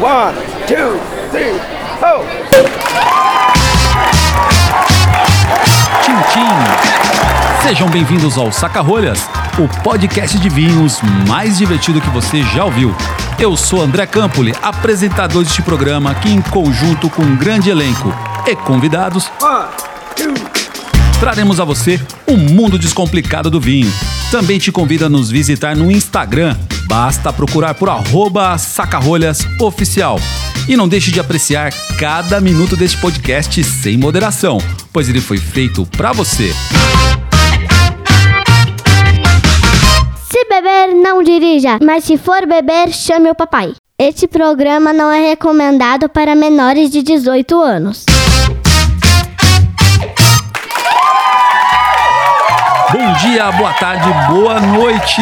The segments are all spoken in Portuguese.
One, two, three, ho! Tchim, tchim. Sejam bem-vindos ao Saca-Rolhas, o podcast de vinhos mais divertido que você já ouviu. Eu sou André Campoli, apresentador deste programa que, em conjunto com um grande elenco e convidados, One, traremos a você o mundo descomplicado do vinho. Também te convido a nos visitar no Instagram. Basta procurar por arroba sacarolhas oficial. E não deixe de apreciar cada minuto deste podcast sem moderação, pois ele foi feito para você. Se beber, não dirija, mas se for beber, chame o papai. Este programa não é recomendado para menores de 18 anos. Bom dia, boa tarde, boa noite!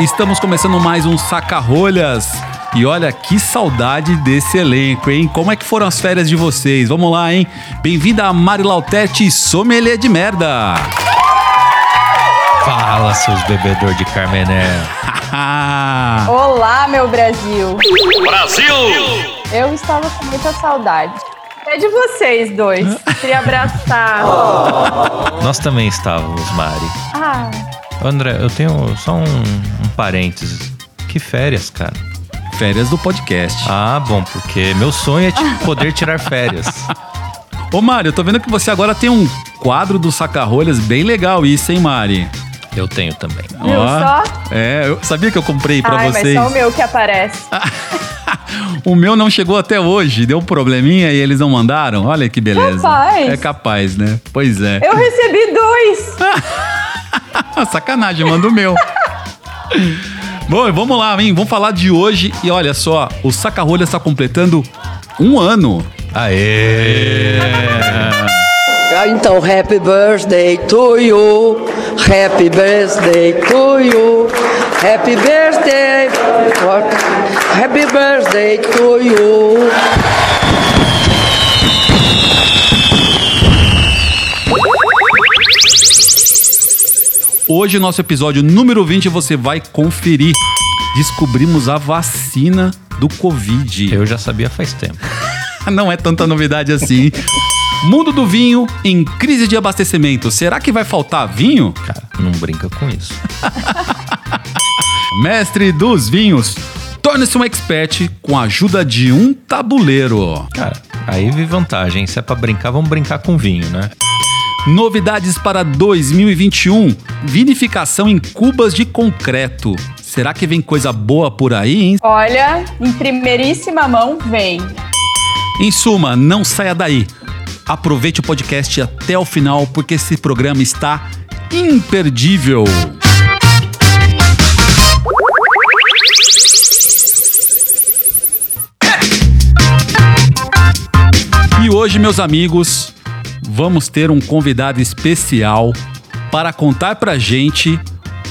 Estamos começando mais um Saca-Rolhas. E olha que saudade desse elenco, hein? Como é que foram as férias de vocês? Vamos lá, hein? Bem-vinda a Mari Lautete, sommelier de merda! Fala, seus bebedor de Carmené. Olá, meu Brasil! Brasil! Eu estava com muita saudade. É de vocês dois. Queria abraçar. Nós também estávamos, Mari. Ah, André, eu tenho só um, um parênteses. Que férias, cara. Férias do podcast. Ah, bom, porque meu sonho é te- poder tirar férias. Ô Mari, eu tô vendo que você agora tem um quadro do Saca-Rolhas bem legal isso, hein, Mari? Eu tenho também. Viu só? É, eu sabia que eu comprei pra ai, vocês. mas só o meu que aparece. O meu não chegou até hoje, deu um probleminha e eles não mandaram. Olha que beleza. Capaz. É capaz, né? Pois é. Eu recebi dois. Sacanagem, manda o meu. Bom, vamos lá, hein? Vamos falar de hoje. E olha só, o Saca-Rolha está completando um ano. Aê! Ah, Então, happy birthday to you, happy birthday to you, happy birthday, happy birthday to you. Hoje, nosso episódio número 20, você vai conferir. Descobrimos a vacina do Covid. Eu já sabia faz tempo. Não é tanta novidade assim. Mundo do vinho em crise de abastecimento. Será que vai faltar vinho? Cara, não brinca com isso. Mestre dos vinhos. Torne-se um expert com a ajuda de um tabuleiro. Cara, aí vi vantagem. Se é pra brincar, vamos brincar com vinho, né? Novidades para 2021. Vinificação em cubas de concreto. Será que vem coisa boa por aí, hein? Olha, em primeiríssima mão, vem. Em suma, não saia daí. Aproveite o podcast até o final, porque esse programa está imperdível. E hoje, meus amigos, vamos ter um convidado especial para contar pra gente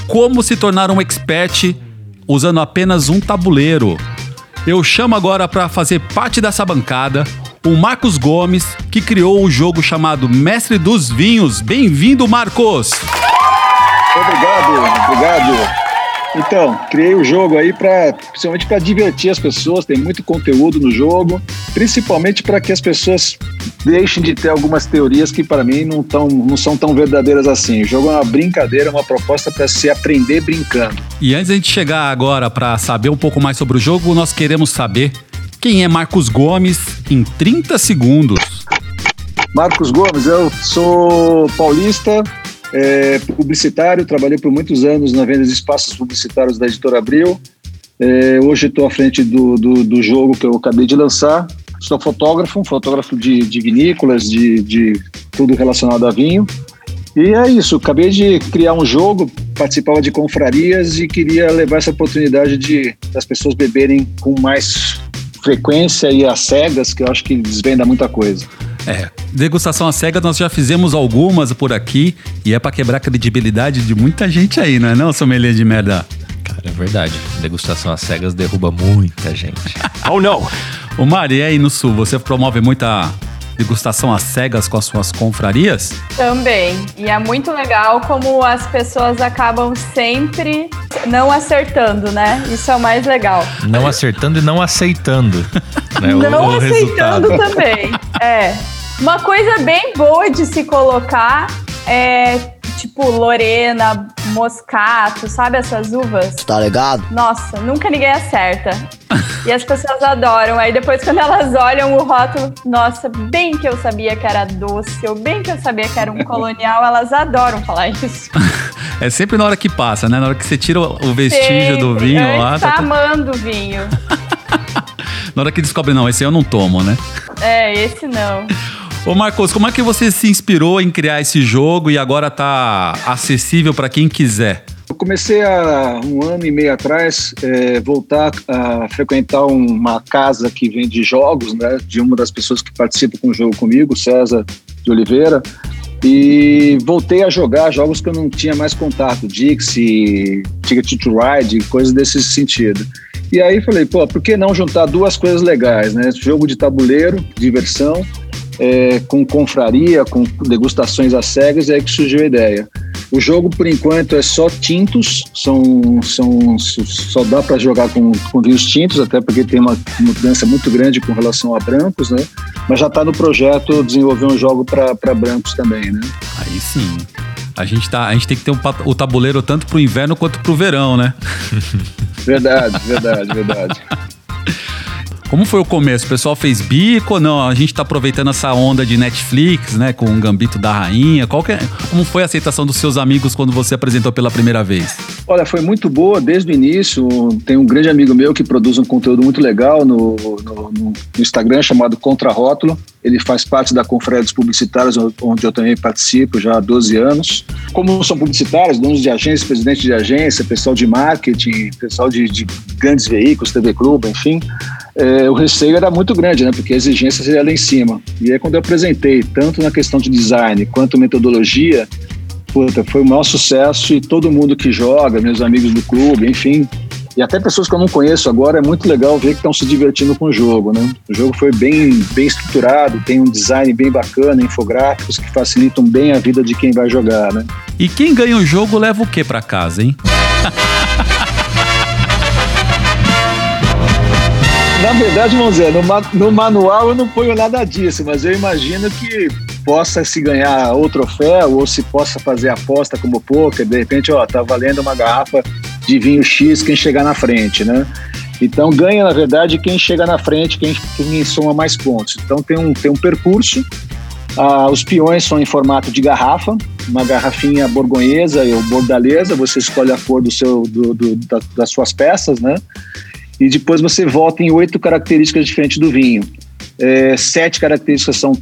como se tornar um expert usando apenas um tabuleiro. Eu chamo agora para fazer parte dessa bancada o Marcos Gomes, que criou o jogo chamado Mestre dos Vinhos. Bem-vindo, Marcos! Obrigado, obrigado. Então, criei o jogo aí para, principalmente para divertir as pessoas. Tem muito conteúdo no jogo, principalmente para que as pessoas deixem de ter algumas teorias que para mim não, tão, não são tão verdadeiras assim. O jogo é uma brincadeira, uma proposta para se aprender brincando. E antes da gente chegar agora para saber um pouco mais sobre o jogo, nós queremos saber quem é Marcos Gomes em 30 segundos. Marcos Gomes, eu sou paulista, é, publicitário, trabalhei por muitos anos na venda de espaços publicitários da Editora Abril. É, hoje estou à frente do, do, do jogo que eu acabei de lançar. Sou fotógrafo, fotógrafo de, de vinícolas, de, de tudo relacionado a vinho. E é isso, acabei de criar um jogo, participava de confrarias e queria levar essa oportunidade de das pessoas beberem com mais frequência e às cegas, que eu acho que desvenda muita coisa. É, degustação à cega nós já fizemos algumas por aqui e é para quebrar a credibilidade de muita gente aí, não é não, sommelier de merda? Cara, é verdade. Degustação às cegas derruba muita gente. Oh, não! Ô Mari, e aí no Sul, você promove muita degustação às cegas com as suas confrarias? Também. E é muito legal como as pessoas acabam sempre não acertando, né? Isso é o mais legal. Não acertando e não aceitando. Né? Não o, o aceitando resultado. também. É. Uma coisa bem boa de se colocar é tipo Lorena, Moscato, sabe essas uvas? Tá ligado? Nossa, nunca ninguém acerta. e as pessoas adoram. Aí depois quando elas olham o rótulo, nossa, bem que eu sabia que era doce, ou bem que eu sabia que era um colonial, elas adoram falar isso. É sempre na hora que passa, né? Na hora que você tira o vestígio sempre. do vinho Antes lá. Tá, tá amando o vinho. na hora que descobre, não, esse eu não tomo, né? É, esse não. Ô Marcos, como é que você se inspirou em criar esse jogo e agora tá acessível para quem quiser? Eu comecei há um ano e meio atrás é, voltar a frequentar uma casa que vende jogos, né, de uma das pessoas que participa com o jogo comigo, César de Oliveira, e voltei a jogar jogos que eu não tinha mais contato, Dixie, Ticket to Ride, coisas desse sentido. E aí falei, pô, por que não juntar duas coisas legais, né? Jogo de tabuleiro, diversão, é, com confraria, com degustações às cegas, é aí que surgiu a ideia. O jogo, por enquanto, é só tintos, são, são, só dá para jogar com, com vinhos tintos, até porque tem uma mudança muito grande com relação a brancos, né? Mas já está no projeto desenvolver um jogo para brancos também, né? Aí sim. A gente, tá, a gente tem que ter um, o tabuleiro tanto para o inverno quanto para o verão, né? Verdade, verdade, verdade. Como foi o começo? O pessoal fez bico ou não? A gente tá aproveitando essa onda de Netflix, né? Com o Gambito da Rainha. Qual é, como foi a aceitação dos seus amigos quando você apresentou pela primeira vez? Olha, foi muito boa desde o início. Tem um grande amigo meu que produz um conteúdo muito legal no, no, no Instagram chamado Contrarótulo. Ele faz parte da Conferência dos Publicitários, onde eu também participo já há 12 anos. Como são publicitários, donos de agência, presidente de agência, pessoal de marketing, pessoal de, de grandes veículos, TV Clube, enfim, é, o receio era muito grande, né? Porque a exigência seria lá em cima. E aí, quando eu apresentei, tanto na questão de design quanto metodologia, puta, foi o maior sucesso e todo mundo que joga, meus amigos do clube, enfim, e até pessoas que eu não conheço agora, é muito legal ver que estão se divertindo com o jogo, né? O jogo foi bem, bem estruturado, tem um design bem bacana, infográficos que facilitam bem a vida de quem vai jogar, né? E quem ganha o jogo leva o que para casa, hein? Na verdade, dizer, no, no, manual eu não ponho nada disso, mas eu imagino que possa se ganhar ou troféu ou se possa fazer aposta como poker, de repente, ó, tá valendo uma garrafa de vinho X quem chegar na frente, né? Então ganha, na verdade, quem chega na frente, quem, quem soma mais pontos. Então tem um, tem um percurso. Ah, os peões são em formato de garrafa, uma garrafinha borgonhesa ou bordalesa, você escolhe a cor do seu, do, do, da, das suas peças, né? E depois você volta em oito características diferentes do vinho. É, sete características são,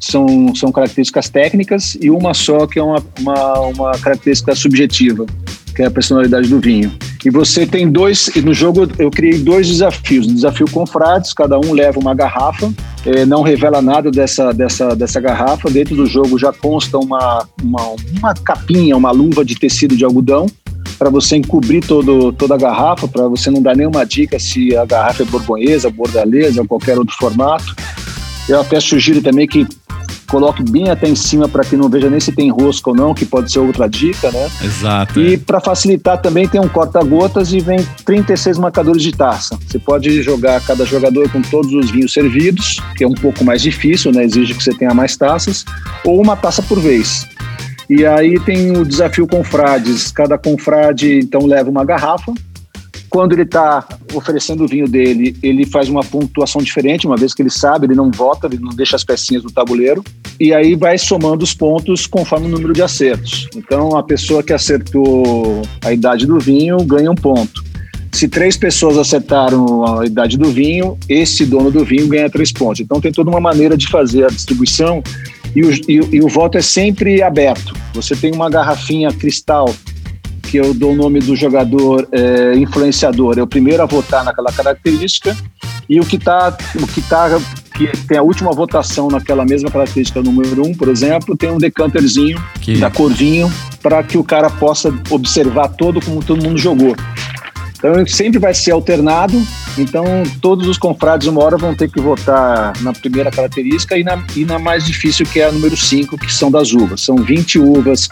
são, são características técnicas e uma só que é uma, uma, uma característica subjetiva, que é a personalidade do vinho. E você tem dois, no jogo eu criei dois desafios. Um desafio com frades, cada um leva uma garrafa, é, não revela nada dessa, dessa, dessa garrafa. Dentro do jogo já consta uma, uma, uma capinha, uma luva de tecido de algodão, para você encobrir todo, toda a garrafa, para você não dar nenhuma dica se a garrafa é borgonhesa, bordalesa ou qualquer outro formato. Eu até sugiro também que coloque bem até em cima para que não veja nem se tem rosca ou não, que pode ser outra dica, né? Exato. E é. para facilitar também tem um corta-gotas e vem 36 marcadores de taça. Você pode jogar cada jogador com todos os vinhos servidos, que é um pouco mais difícil, né? Exige que você tenha mais taças, ou uma taça por vez. E aí tem o desafio confrades. Cada confrade então leva uma garrafa. Quando ele está oferecendo o vinho dele, ele faz uma pontuação diferente, uma vez que ele sabe, ele não vota, ele não deixa as pecinhas no tabuleiro. E aí vai somando os pontos conforme o número de acertos. Então a pessoa que acertou a idade do vinho ganha um ponto. Se três pessoas acertaram a idade do vinho, esse dono do vinho ganha três pontos. Então tem toda uma maneira de fazer a distribuição e o, e, e o voto é sempre aberto. Você tem uma garrafinha cristal que eu dou o nome do jogador é, influenciador, é o primeiro a votar naquela característica, e o que está o que tá, que tem a última votação naquela mesma característica número um, por exemplo, tem um decanterzinho que... da cor vinho para que o cara possa observar todo como todo mundo jogou. Então sempre vai ser alternado Então, todos os confrades, uma hora, vão ter que votar na primeira característica e na, e na mais difícil, que é a número 5, que são das uvas. São 20 uvas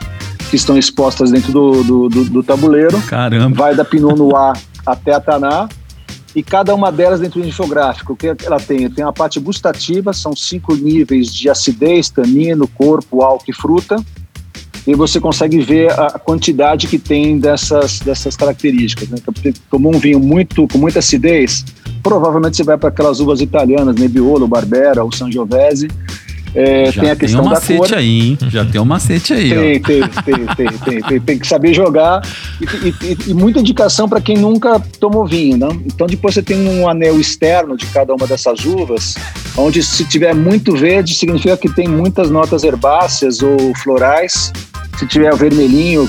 que estão expostas dentro do, do, do, do tabuleiro. Caramba. Vai da Pinot Noir até a Taná. E cada uma delas dentro do infográfico, o que ela tem? Tem a parte gustativa, são cinco níveis de acidez, tanino, corpo, álcool e fruta e você consegue ver a quantidade que tem dessas, dessas características. Né? Então, tomou um vinho muito com muita acidez, provavelmente você vai para aquelas uvas italianas, Nebbiolo, Barbera, ou Sangiovese. É, Já tem a questão tem um da macete cor. aí, hein? Já tem um macete aí, Tem, ó. tem, tem, tem, tem, tem, tem que saber jogar e, e- e muita indicação para quem nunca tomou vinho, né? Então depois você tem um anel externo de cada uma dessas uvas, onde se tiver muito verde significa que tem muitas notas herbáceas ou florais. Se tiver vermelhinho,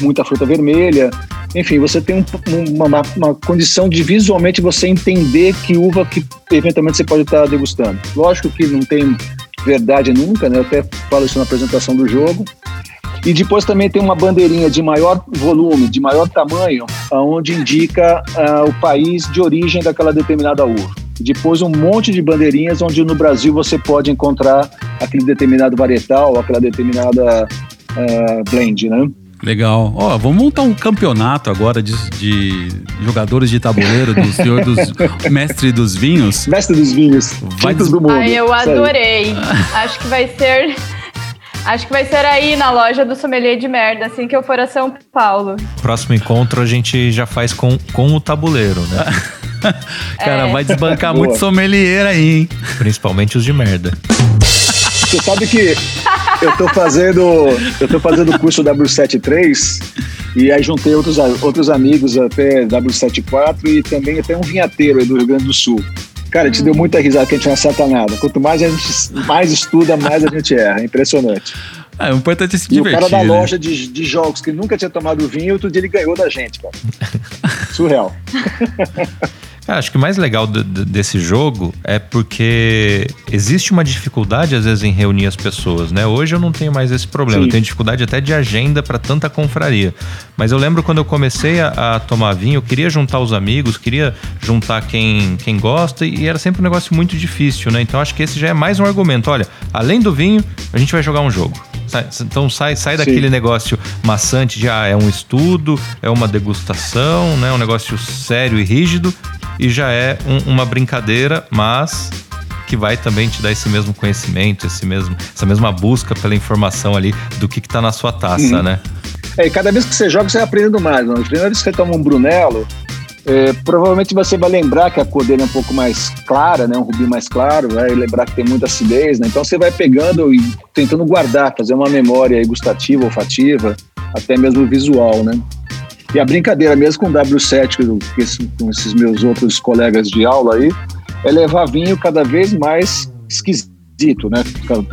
muita fruta vermelha. Enfim, você tem um- uma, uma- condição de visualmente você entender que uva que eventualmente você pode estar degustando. Lógico que não tem verdade nunca, né? Eu até falo isso na apresentação do jogo. E depois também tem uma bandeirinha de maior volume, de maior tamanho, onde indica ah, o país de origem daquela determinada uva. Depois um monte de bandeirinhas onde no Brasil você pode encontrar aquele determinado varietal, aquela determinada ah, blend, né? Legal. Ó, vamos montar um campeonato agora de, de jogadores de tabuleiro do senhor dos mestre dos vinhos. Mestre dos vinhos, Vai do mundo. Ai, eu Isso aí. adorei. Acho que vai ser. Acho que vai ser aí na loja do sommelier de merda, assim que eu for a São Paulo. Próximo encontro a gente já faz com, com o tabuleiro, né? Cara, É. vai desbancar Boa. muito sommelier aí, hein? Principalmente os de merda. Você sabe que eu tô fazendo eu tô fazendo o curso W73 e aí juntei outros, outros amigos até W74 e também até um vinhateiro aí do Rio Grande do Sul. Cara, a gente deu muita risada que a gente não acerta nada. Quanto mais a gente mais estuda, mais a gente erra. É impressionante. É, o importante é se E o divertir. cara da né? loja de, de jogos que nunca tinha tomado vinho, outro dia ele ganhou da gente, cara. Surreal. Cara, acho que o mais legal de- de- desse jogo é porque existe uma dificuldade, às vezes, em reunir as pessoas, né? Hoje eu não tenho mais esse problema. Sim. Eu tenho dificuldade até de agenda para tanta confraria. Mas eu lembro quando eu comecei a, a tomar vinho, eu queria juntar os amigos, queria juntar quem, quem gosta, e era sempre um negócio muito difícil, né? Então acho que esse já é mais um argumento. Olha, além do vinho, a gente vai jogar um jogo. Então sai, sai Sim. daquele negócio maçante de ah, é um estudo, é uma degustação, né? Um negócio sério e rígido e já é um- uma brincadeira, mas que vai também te dar esse mesmo conhecimento, esse mesmo, essa mesma busca pela informação ali do que, que tá na sua taça, Uhum. né? É, e cada vez que você joga, você vai aprendendo mais. Né? A primeira vez que você toma um Brunello, é, provavelmente você vai lembrar que a cor dele é um pouco mais clara, né? um rubi mais claro, vai lembrar que tem muita acidez. Né? Então você vai pegando e tentando guardar, fazer uma memória gustativa, olfativa, até mesmo visual. Né? E a brincadeira mesmo com o W7, que eu- que esse- com esses meus outros colegas de aula aí, é levar vinho cada vez mais esquisito, né?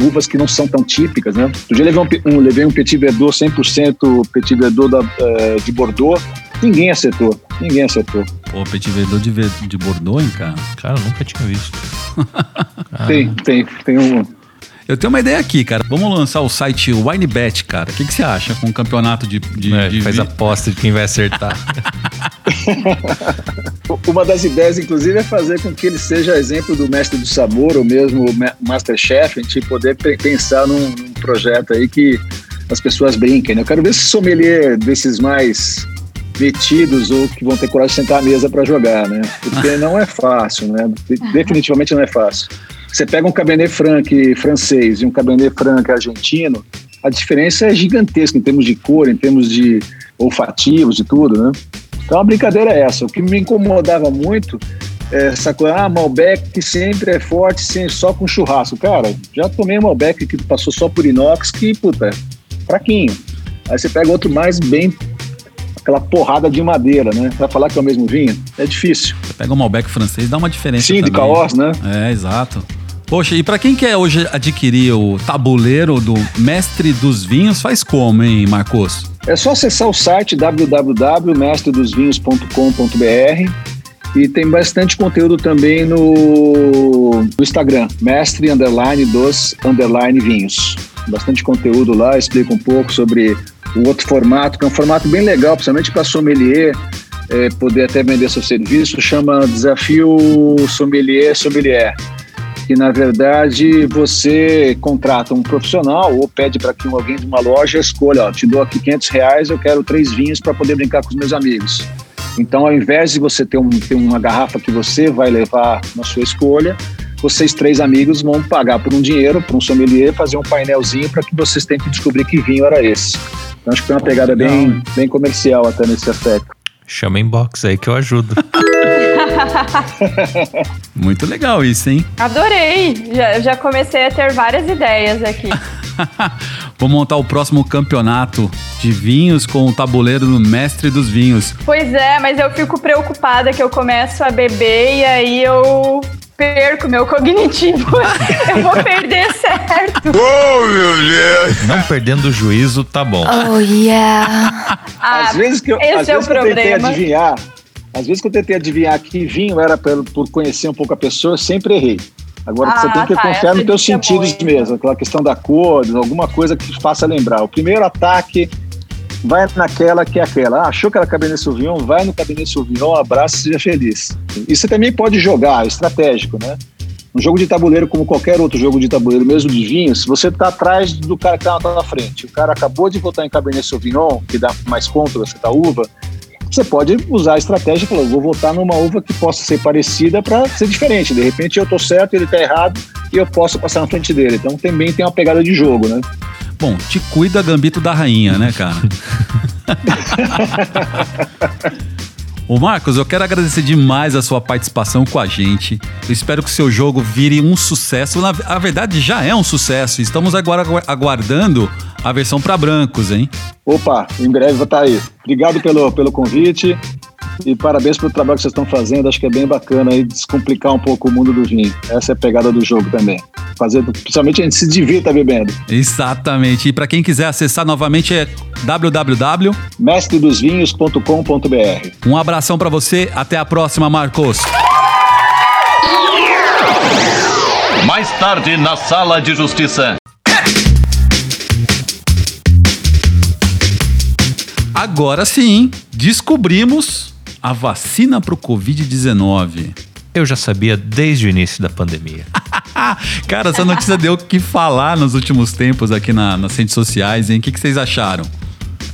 Uvas que não são tão típicas, né? Outro dia eu levei um, um- levei um Petit Verdot 100% Petit Verdot da, eh, de Bordeaux, ninguém acertou, ninguém acertou. Pô, Petit Verdot de, de Bordeaux, hein, cara? Cara, eu nunca tinha visto. Tem, tem, tem um... Eu tenho uma ideia aqui, cara. Vamos lançar o site WineBet, cara. O que, que você acha com um campeonato de. de, É, de faz vi- aposta de quem vai acertar. Uma das ideias, inclusive, é fazer com que ele seja exemplo do mestre do sabor, ou mesmo o ma- Masterchef, a gente poder pe- pensar num, num projeto aí que as pessoas brinquem. Né? Eu quero ver se sommelier desses mais metidos ou que vão ter coragem de sentar à mesa para jogar, né? Porque não é fácil, né? De- Definitivamente não é fácil. Você pega um Cabernet Franc francês e um Cabernet Franc argentino, a diferença é gigantesca em termos de cor, em termos de olfativos, de tudo, né? Então a brincadeira é essa. O que me incomodava muito é essa coisa, ah, Malbec que sempre é forte, sem, só com churrasco. Cara, já tomei um Malbec que passou só por inox, que, puta, é fraquinho. Aí você pega outro mais bem, aquela porrada de madeira, né? Vai falar que é o mesmo vinho? É difícil. Você pega um Malbec francês, dá uma diferença. Sim, de também. caos, né? É, exato. Poxa, e pra quem quer hoje adquirir o tabuleiro do Mestre dos Vinhos, faz como, hein, Marcos? É só acessar o site www.mestredosvinhos.com.br e tem bastante conteúdo também no, no Instagram, mestre underline dos underline vinhos. Bastante conteúdo lá, explica um pouco sobre o outro formato, que é um formato bem legal, principalmente para sommelier, é, poder até vender seu serviço, chama Desafio Sommelier Sommelier que na verdade você contrata um profissional ou pede para que alguém de uma loja escolha, ó, te dou aqui 500 reais, eu quero três vinhos para poder brincar com os meus amigos. Então, ao invés de você ter, um, ter uma garrafa que você vai levar na sua escolha, vocês três amigos vão pagar por um dinheiro, por um sommelier, fazer um painelzinho para que vocês tenham que descobrir que vinho era esse. Então, acho que foi uma pegada bem, bem comercial até nesse aspecto. Chama inbox aí que eu ajudo. Muito legal isso, hein? Adorei! Já, já comecei a ter várias ideias aqui. Vou montar o próximo campeonato de vinhos com o tabuleiro do mestre dos vinhos. Pois é, mas eu fico preocupada que eu começo a beber e aí eu perco meu cognitivo. eu vou perder certo. Oh, meu Deus! Não perdendo o juízo, tá bom. Oh, yeah. Ah, às vezes que eu, esse às é o vezes que eu tentei problema. adivinhar, às vezes que eu tentei adivinhar que vinho era pelo, por conhecer um pouco a pessoa, eu sempre errei. Agora Ah, você tem que tá, confiar nos teus é sentidos hein? mesmo, aquela questão da cor, alguma coisa que te faça lembrar. O primeiro ataque vai naquela que é aquela. Ah, achou que era Cabernet Sauvignon? Vai no Cabernet Sauvignon, abraça e seja feliz. E você também pode jogar, é estratégico, né? Um jogo de tabuleiro, como qualquer outro jogo de tabuleiro, mesmo de vinho, se você está atrás do cara que está na frente, o cara acabou de votar em Cabernet Sauvignon, que dá mais contra essa uva, você pode usar a estratégia e falar, vou votar numa uva que possa ser parecida para ser diferente. De repente eu estou certo, ele está errado e eu posso passar na frente dele. Então também tem uma pegada de jogo, né? Bom, te cuida gambito da rainha, né, cara? Ô Marcos, eu quero agradecer demais a sua participação com a gente. Eu espero que o seu jogo vire um sucesso. Na a verdade, já é um sucesso. Estamos agora agu- aguardando a versão para brancos, hein? Opa, em breve vai estar aí. Obrigado pelo, pelo convite e parabéns pelo trabalho que vocês estão fazendo. Acho que é bem bacana aí descomplicar um pouco o mundo do vinho. Essa é a pegada do jogo também. Fazer, principalmente a gente se divirta bebendo. Exatamente. E para quem quiser acessar novamente é www. mestredosvinhos.com.br. Um abração para você. Até a próxima, Marcos. Mais tarde na Sala de Justiça. Agora sim, descobrimos a vacina para o Covid-19. Eu já sabia desde o início da pandemia. Cara, essa notícia deu o que falar nos últimos tempos aqui na- nas redes sociais, hein? O que, que vocês acharam?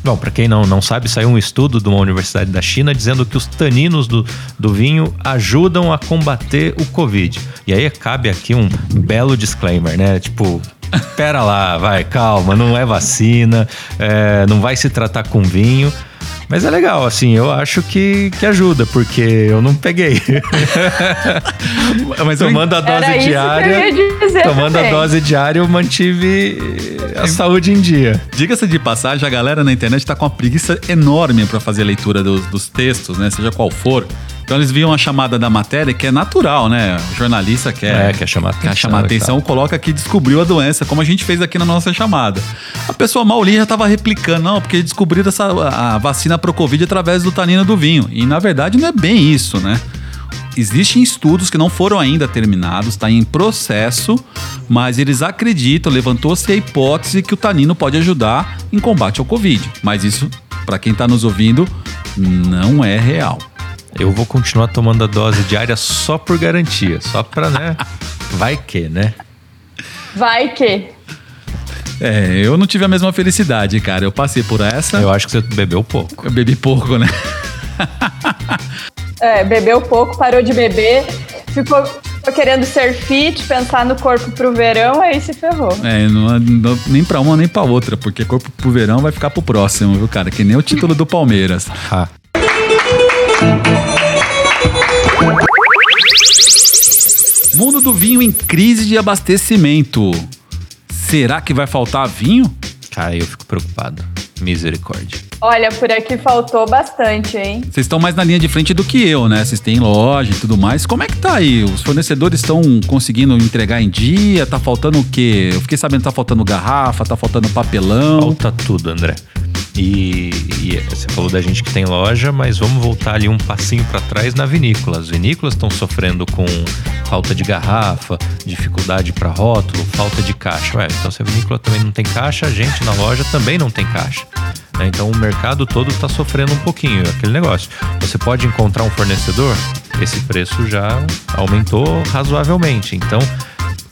Bom, para quem não, não sabe, saiu um estudo de uma universidade da China dizendo que os taninos do, do vinho ajudam a combater o Covid. E aí cabe aqui um belo disclaimer, né? Tipo, pera lá, vai, calma, não é vacina, é, não vai se tratar com vinho. Mas é legal, assim, eu acho que, que ajuda, porque eu não peguei. Mas eu- tomando a dose Era isso diária. que eu ia dizer tomando a também. dose diária, eu mantive a saúde em dia. Diga-se de passagem, a galera na internet tá com uma preguiça enorme para fazer a leitura dos, dos textos, né? Seja qual for. Então eles viam a chamada da matéria, que é natural, né? O jornalista quer, É, quer chamar quer atenção chamar e atenção, coloca que descobriu a doença, como a gente fez aqui na nossa chamada. A pessoa mal já tava replicando, não, porque descobriram essa, a vacina pro Covid através do tanino do vinho. E na verdade não é bem isso, né? Existem estudos que não foram ainda terminados, está em processo, mas eles acreditam, levantou-se a hipótese que o tanino pode ajudar em combate ao Covid. Mas isso, para quem está nos ouvindo, não é real. Eu vou continuar tomando a dose diária só por garantia, só pra, né? Vai que, né? Vai que. É, eu não tive a mesma felicidade, cara. Eu passei por essa, Eu acho que você bebeu pouco. eu bebi pouco, né? É, bebeu pouco, parou de beber, ficou, querendo ser fit, pensar no corpo pro verão, aí se ferrou. É, não- não- nem pra uma nem pra outra, porque corpo pro verão vai ficar pro próximo, viu, cara? Que nem o título do Palmeiras. Mundo do vinho em crise de abastecimento. Será que vai faltar vinho? cara, eu fico preocupado. Misericórdia. Olha, por aqui faltou bastante, hein? Vocês estão mais na linha de frente do que eu, né? Vocês têm loja e tudo mais. Como é que tá aí? Os fornecedores estão conseguindo entregar em dia? Tá faltando o quê? Eu fiquei sabendo que tá faltando garrafa, tá faltando papelão. Falta tudo, André. E, e você falou da gente que tem loja, mas vamos voltar ali um passinho para trás na vinícola. As vinícolas estão sofrendo com falta de garrafa, dificuldade para rótulo, falta de caixa. Ué, então se a vinícola também não tem caixa, a gente na loja também não tem caixa. né? Então o mercado todo está sofrendo um pouquinho. Aquele negócio. Você pode encontrar um fornecedor, esse preço já aumentou razoavelmente. Então,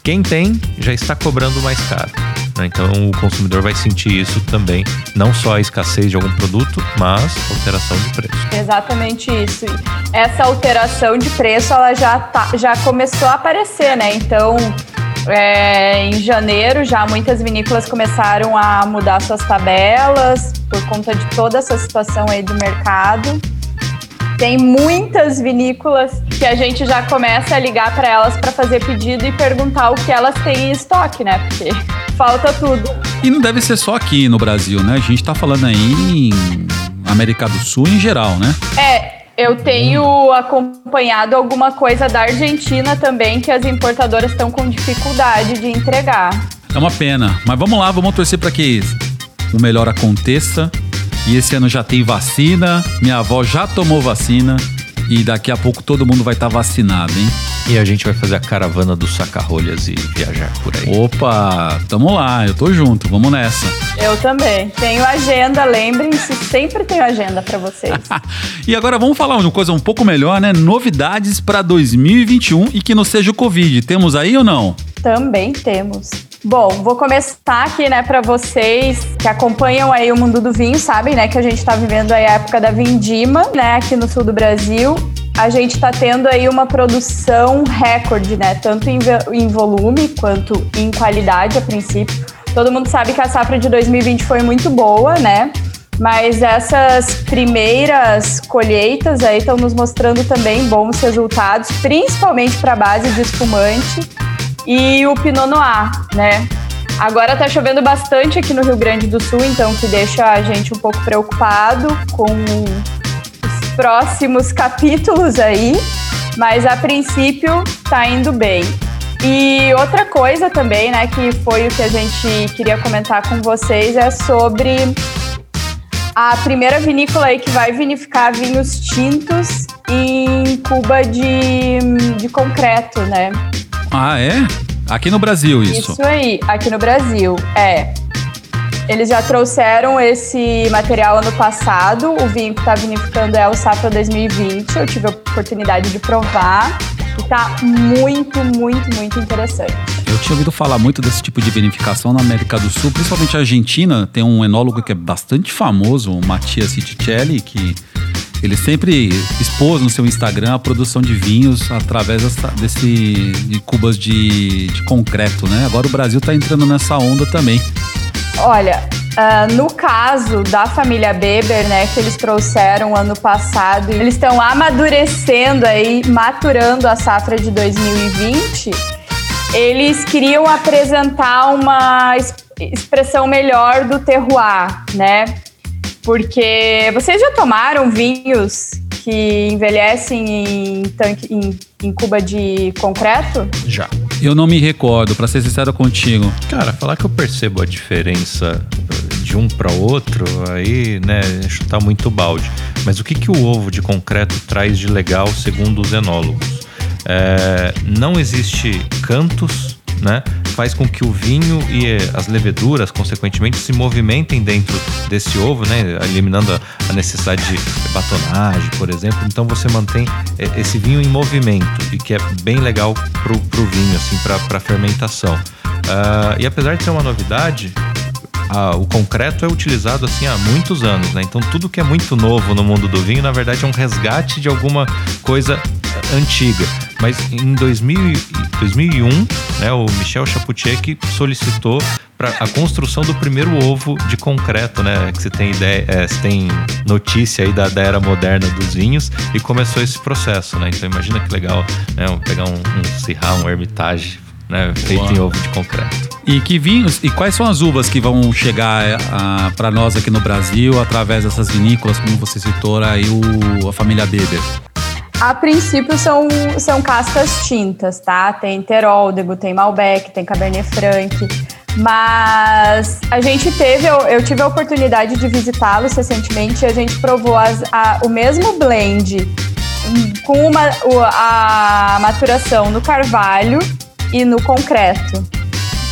quem tem já está cobrando mais caro. né? Então o consumidor vai sentir isso também, não só a escassez de algum produto, mas alteração de preço. Exatamente isso. Essa alteração de preço ela já, tá, já começou a aparecer, né? Então, é, em janeiro já muitas vinícolas começaram a mudar suas tabelas por conta de toda essa situação aí do mercado. Tem muitas vinícolas que a gente já começa a ligar para elas para fazer pedido e perguntar o que elas têm em estoque, né? Porque falta tudo. E não deve ser só aqui no Brasil, né? A gente tá falando aí em América do Sul em geral, né? É, eu tenho acompanhado alguma coisa da Argentina também que as importadoras estão com dificuldade de entregar. É uma pena. Mas vamos lá, vamos torcer para que o melhor aconteça. E esse ano já tem vacina. Minha avó já tomou vacina. E daqui a pouco todo mundo vai estar vacinado, hein? E a gente vai fazer a caravana dos saca-rolhas e viajar por aí. Opa, tamo lá, eu tô junto, vamos nessa. Eu também. Tenho agenda, lembrem-se, sempre tenho agenda para vocês. E agora vamos falar de uma coisa um pouco melhor, né? Novidades para 2021 e que não seja o Covid. Temos aí ou não? Também temos. Bom, vou começar aqui, né, para vocês que acompanham aí o mundo do vinho, sabem, né, que a gente está vivendo aí a época da vindima, né, aqui no sul do Brasil. A gente está tendo aí uma produção recorde, né, tanto em, em volume quanto em qualidade a princípio. Todo mundo sabe que a safra de 2020 foi muito boa, né? Mas essas primeiras colheitas aí estão nos mostrando também bons resultados, principalmente para a base de espumante e o Pinot Noir, né? Agora tá chovendo bastante aqui no Rio Grande do Sul, então que deixa a gente um pouco preocupado com os próximos capítulos aí, mas a princípio tá indo bem. E outra coisa também, né, que foi o que a gente queria comentar com vocês é sobre a primeira vinícola aí que vai vinificar vinhos tintos em cuba de, de concreto, né? Ah, é? Aqui no Brasil isso. Isso aí, aqui no Brasil, é. Eles já trouxeram esse material ano passado. O vinho que está vinificando é o Safra 2020. Eu tive a oportunidade de provar. E tá muito, muito, muito interessante. Eu tinha ouvido falar muito desse tipo de vinificação na América do Sul, principalmente a Argentina. Tem um enólogo que é bastante famoso, o Matias Citicelli, que ele sempre expôs no seu Instagram a produção de vinhos através dessa, desse de cubas de, de concreto, né? Agora o Brasil está entrando nessa onda também. Olha, uh, no caso da família Beber, né, que eles trouxeram ano passado, eles estão amadurecendo aí, maturando a safra de 2020. Eles queriam apresentar uma expressão melhor do terroir, né? Porque vocês já tomaram vinhos que envelhecem em, tanque, em, em cuba de concreto? Já. Eu não me recordo, para ser sincero contigo. Cara, falar que eu percebo a diferença de um para outro, aí, né, chutar muito balde. Mas o que, que o ovo de concreto traz de legal segundo os enólogos? É, não existe cantos, né? Faz com que o vinho e as leveduras, consequentemente, se movimentem dentro desse ovo, né? Eliminando a necessidade de batonagem, por exemplo. Então você mantém esse vinho em movimento e que é bem legal pro, pro vinho, assim, pra, pra fermentação. Uh, e apesar de ser uma novidade, o concreto é utilizado assim há muitos anos, né? Então tudo que é muito novo no mundo do vinho, na verdade, é um resgate de alguma coisa antiga. Mas em 2000, 2001, né, o Michel Chaputier solicitou para a construção do primeiro ovo de concreto, né? Que você tem ideia, é, você tem notícia aí da, da, era moderna dos vinhos e começou esse processo, né? Então imagina que legal, né? Pegar um, um Syrah, um Hermitage, né? Feito Uau. em ovo de concreto. E que vinhos e quais são as uvas que vão chegar é, para nós aqui no Brasil através dessas vinícolas, como você citou aí o, a família Beber? A princípio são, são castas tintas, tá? Tem Teróldego, tem Malbec, tem Cabernet Franc. Mas a gente teve, eu, eu tive a oportunidade de visitá-los recentemente e a gente provou as, a, o mesmo blend com uma, a maturação no carvalho e no concreto.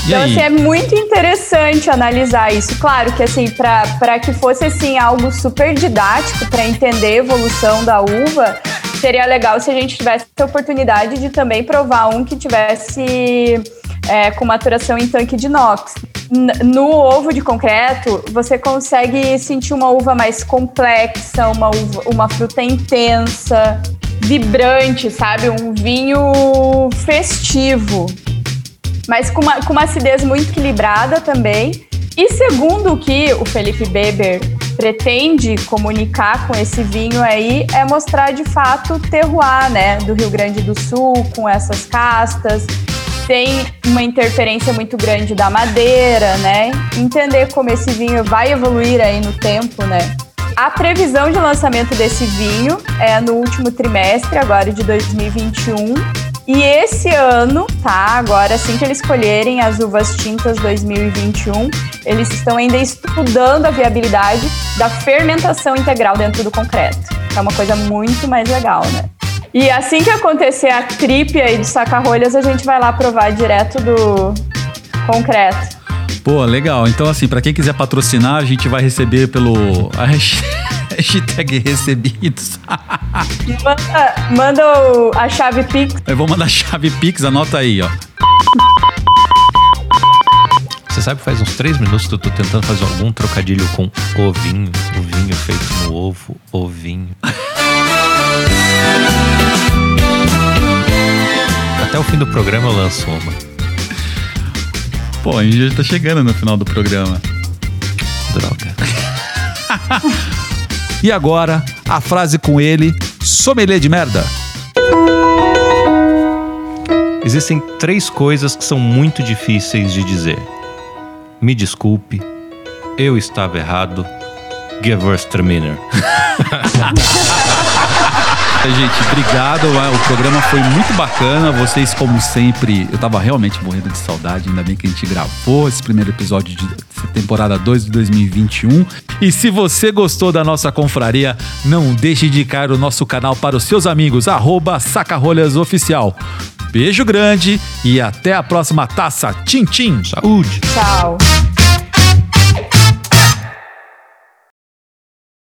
E Então, aí? assim, é muito interessante analisar isso. Claro que, assim, para que fosse, assim, algo super didático para entender a evolução da uva, seria legal se a gente tivesse a oportunidade de também provar um que tivesse é, com maturação em tanque de inox. No ovo de concreto, você consegue sentir uma uva mais complexa, uma, uva- uma fruta intensa, vibrante, sabe? Um vinho festivo mas com uma, com uma acidez muito equilibrada também. E segundo o que o Felipe Beber pretende comunicar com esse vinho aí, é mostrar de fato o terroir, né, do Rio Grande do Sul, com essas castas, sem uma interferência muito grande da madeira, né? Entender como esse vinho vai evoluir aí no tempo, né? A previsão de lançamento desse vinho é no último trimestre, agora de 2021. E esse ano, tá? Agora, assim que eles escolherem as uvas tintas 2021, eles estão ainda estudando a viabilidade da fermentação integral dentro do concreto. Que é uma coisa muito mais legal, né? E assim que acontecer a trip aí de saca-rolhas, a gente vai lá provar direto do concreto. Pô, legal. Então, assim, pra quem quiser patrocinar, a gente vai receber pelo. hashtag recebidos. Manda, manda o- a chave Pix Eu vou mandar a chave Pix, anota aí, ó. Você sabe que faz uns três minutos que eu tô tentando fazer algum trocadilho com ovinho, o vinho feito no ovo, ovinho. Até o fim do programa eu lanço uma. Pô, a gente já tá chegando no final do programa. Droga. E agora, a frase com ele, sommelier de merda. Existem três coisas que são muito difíceis de dizer. Me desculpe, eu estava errado. Gewürztraminer. Gente, obrigado. O programa foi muito bacana. Vocês, como sempre, eu tava realmente morrendo de saudade. Ainda bem que a gente gravou esse primeiro episódio de temporada 2 de 2021. E se você gostou da nossa confraria, não deixe de indicar o nosso canal para os seus amigos, arroba Sacarolhas Oficial. Beijo grande e até a próxima taça. Tchim, tchim. Saúde! Tchau.